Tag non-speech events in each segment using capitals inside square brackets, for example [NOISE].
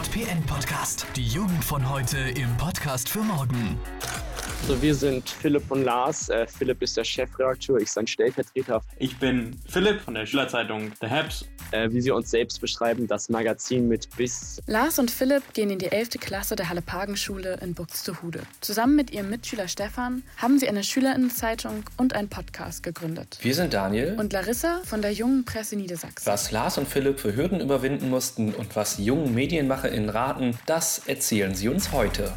FDJPN Podcast. Die Jugend von heute im Podcast für morgen. So, wir sind Philipp und Lars. Äh, Philipp ist der Chefredakteur, ich sein Stellvertreter. Ich bin Philipp von der Schülerzeitung The Habs. Äh, wie sie uns selbst beschreiben, das Magazin mit Biss. Lars und Philipp gehen in die 11. Klasse der Halle-Pagen-Schule in Buxtehude. Zusammen mit ihrem Mitschüler Stefan haben sie eine Schülerinnenzeitung und einen Podcast gegründet. Wir sind Daniel Und Larissa von der Jungen Presse Niedersachsen. Was Lars und Philipp für Hürden überwinden mussten und was die jungen MedienmacherInnen raten, das erzählen sie uns heute.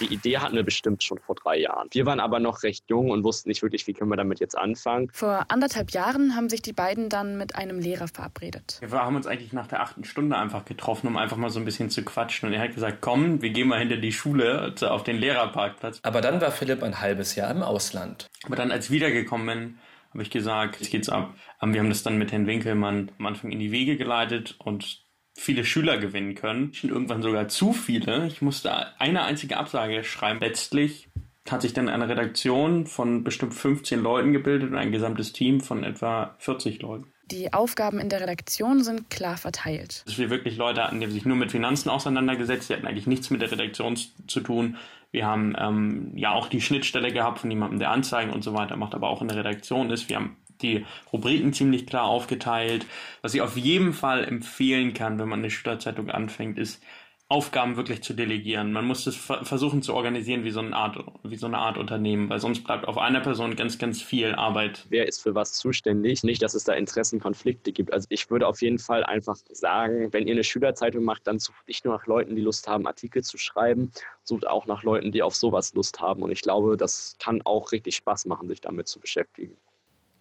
Die Idee hatten wir bestimmt schon vor drei Jahren. Wir waren aber noch recht jung und wussten nicht wirklich, wie können wir damit jetzt anfangen. Vor anderthalb Jahren haben sich die beiden dann mit einem Lehrer verabredet. Wir haben uns eigentlich nach der achten Stunde einfach getroffen, um einfach mal so ein bisschen zu quatschen. Und er hat gesagt, komm, wir gehen mal hinter die Schule auf den Lehrerparkplatz. Aber dann war Philipp ein halbes Jahr im Ausland. Aber dann, als ich wiedergekommen bin, habe ich gesagt, jetzt geht's ab. Ähm, Wir haben das dann mit Herrn Winkelmann am Anfang in die Wege geleitet und viele Schüler gewinnen können. Irgendwann sogar zu viele. Ich musste eine einzige Absage schreiben. Letztlich hat sich dann eine Redaktion von bestimmt 15 Leuten gebildet und ein gesamtes Team von etwa 40 Leuten. Die Aufgaben in der Redaktion sind klar verteilt. Dass wir wirklich Leute hatten, die sich nur mit Finanzen auseinandergesetzt, die hatten eigentlich nichts mit der Redaktion zu tun. Wir haben ähm, ja auch die Schnittstelle gehabt von jemandem, der Anzeigen und so weiter macht, aber auch in der Redaktion ist. Wir haben die Rubriken ziemlich klar aufgeteilt. Was ich auf jeden Fall empfehlen kann, wenn man eine Schülerzeitung anfängt, ist, Aufgaben wirklich zu delegieren. Man muss ver versuchen zu organisieren wie so, eine Art, wie so eine Art Unternehmen, weil sonst bleibt auf einer Person ganz, ganz viel Arbeit. Wer ist für was zuständig? Nicht, dass es da Interessenkonflikte gibt. Also ich würde auf jeden Fall einfach sagen, wenn ihr eine Schülerzeitung macht, dann sucht nicht nur nach Leuten, die Lust haben, Artikel zu schreiben, sucht auch nach Leuten, die auf sowas Lust haben. Und ich glaube, das kann auch richtig Spaß machen, sich damit zu beschäftigen.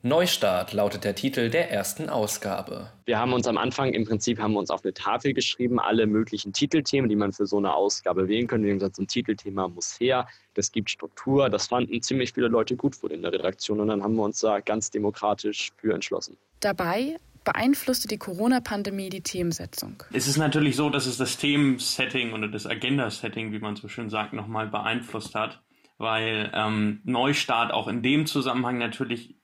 Neustart lautet der Titel der ersten Ausgabe. Wir haben uns am Anfang im Prinzip haben wir uns auf eine Tafel geschrieben, alle möglichen Titelthemen, die man für so eine Ausgabe wählen könnte. Wir haben gesagt, so ein Titelthema muss her, das gibt Struktur. Das fanden ziemlich viele Leute gut vor in der Redaktion und dann haben wir uns da ganz demokratisch für entschlossen. Dabei beeinflusste die Corona-Pandemie die Themensetzung. Es ist natürlich so, dass es das Themensetting oder das Agenda-Setting, wie man so schön sagt, nochmal beeinflusst hat, weil ähm, Neustart auch in dem Zusammenhang natürlich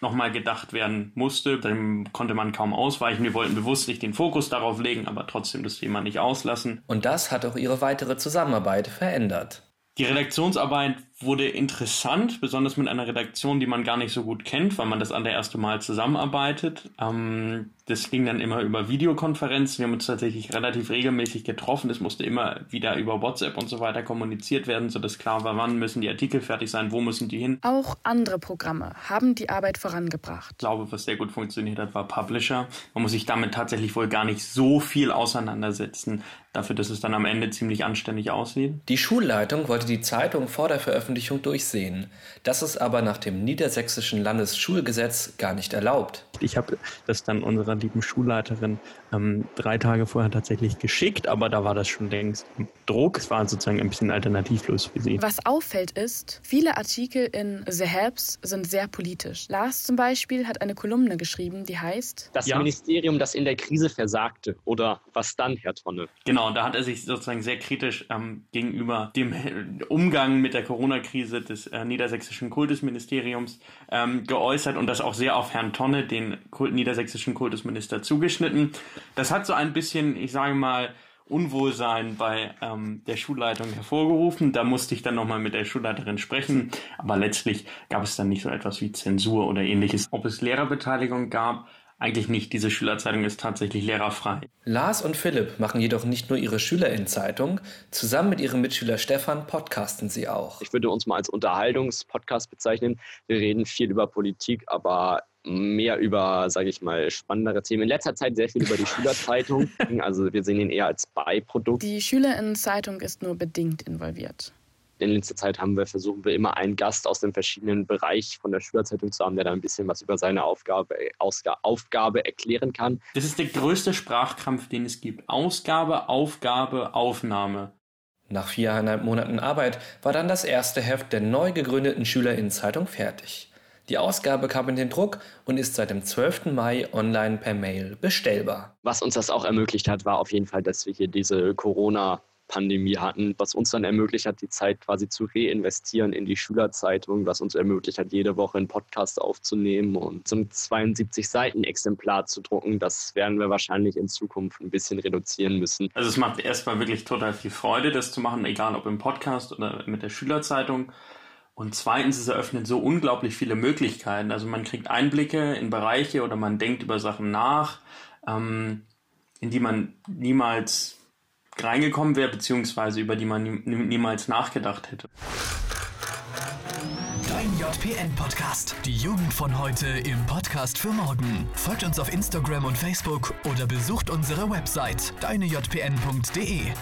nochmal gedacht werden musste. Dem konnte man kaum ausweichen. Wir wollten bewusst nicht den Fokus darauf legen, aber trotzdem das Thema nicht auslassen. Und das hat auch ihre weitere Zusammenarbeit verändert. Die Redaktionsarbeit wurde interessant, besonders mit einer Redaktion, die man gar nicht so gut kennt, weil man das allererste Mal zusammenarbeitet. Ähm, das ging dann immer über Videokonferenzen. Wir haben uns tatsächlich relativ regelmäßig getroffen. Das musste immer wieder über WhatsApp und so weiter kommuniziert werden, sodass klar war, wann müssen die Artikel fertig sein, wo müssen die hin. Auch andere Programme haben die Arbeit vorangebracht. Ich glaube, was sehr gut funktioniert hat, war Publisher. Man muss sich damit tatsächlich wohl gar nicht so viel auseinandersetzen, dafür, dass es dann am Ende ziemlich anständig aussieht. Die Schulleitung wollte die Zeitung vor der Veröffentlichung durchsehen. Das ist aber nach dem niedersächsischen Landesschulgesetz gar nicht erlaubt. Ich habe das dann unserer lieben Schulleiterin ähm, drei Tage vorher tatsächlich geschickt, aber da war das schon längst im Druck. Es war sozusagen ein bisschen alternativlos für sie. Was auffällt ist, viele Artikel in The Helps sind sehr politisch. Lars zum Beispiel hat eine Kolumne geschrieben, die heißt Das Ja. Ministerium, das in der Krise versagte. Oder was dann, Herr Tonne? Genau, da hat er sich sozusagen sehr kritisch ähm, gegenüber dem Umgang mit der Corona-Krise des äh, niedersächsischen Kultusministeriums ähm, geäußert und das auch sehr auf Herrn Tonne, den Kult niedersächsischen Kultusminister, zugeschnitten. Das hat so ein bisschen, ich sage mal, Unwohlsein bei ähm, der Schulleitung hervorgerufen. Da musste ich dann nochmal mit der Schulleiterin sprechen. Aber letztlich gab es dann nicht so etwas wie Zensur oder ähnliches. Ob es Lehrerbeteiligung gab, eigentlich nicht. Diese Schülerzeitung ist tatsächlich lehrerfrei. Lars und Philipp machen jedoch nicht nur ihre Schülerinnenzeitung, zusammen mit ihrem Mitschüler Stefan podcasten sie auch. Ich würde uns mal als Unterhaltungspodcast bezeichnen. Wir reden viel über Politik, aber mehr über, sage ich mal, spannendere Themen. In letzter Zeit sehr viel über die [LAUGHS] Schülerzeitung. Also wir sehen ihn eher als Beiprodukt. Die Schülerinnenzeitung ist nur bedingt involviert. In letzter Zeit haben wir, versuchen wir immer einen Gast aus dem verschiedenen Bereich von der Schülerzeitung zu haben, der da ein bisschen was über seine Aufgabe, Ausga Aufgabe erklären kann. Das ist der größte Sprachkampf, den es gibt. Ausgabe, Aufgabe, Aufnahme. Nach viereinhalb Monaten Arbeit war dann das erste Heft der neu gegründeten Schülerinnenzeitung fertig. Die Ausgabe kam in den Druck und ist seit dem 12. Mai online per Mail bestellbar. Was uns das auch ermöglicht hat, war auf jeden Fall, dass wir hier diese Corona- Pandemie hatten, was uns dann ermöglicht hat, die Zeit quasi zu reinvestieren in die Schülerzeitung, was uns ermöglicht hat, jede Woche einen Podcast aufzunehmen und zum 72 Seiten Exemplar zu drucken. Das werden wir wahrscheinlich in Zukunft ein bisschen reduzieren müssen. Also es macht erstmal wirklich total viel Freude, das zu machen, egal ob im Podcast oder mit der Schülerzeitung. Und zweitens, es eröffnet so unglaublich viele Möglichkeiten. Also man kriegt Einblicke in Bereiche oder man denkt über Sachen nach, ähm, in die man niemals reingekommen wäre, beziehungsweise über die man nie, niemals nachgedacht hätte. Dein JPN-Podcast. Die Jugend von heute im Podcast für morgen. Folgt uns auf Instagram und Facebook oder besucht unsere Website deinejpn.de.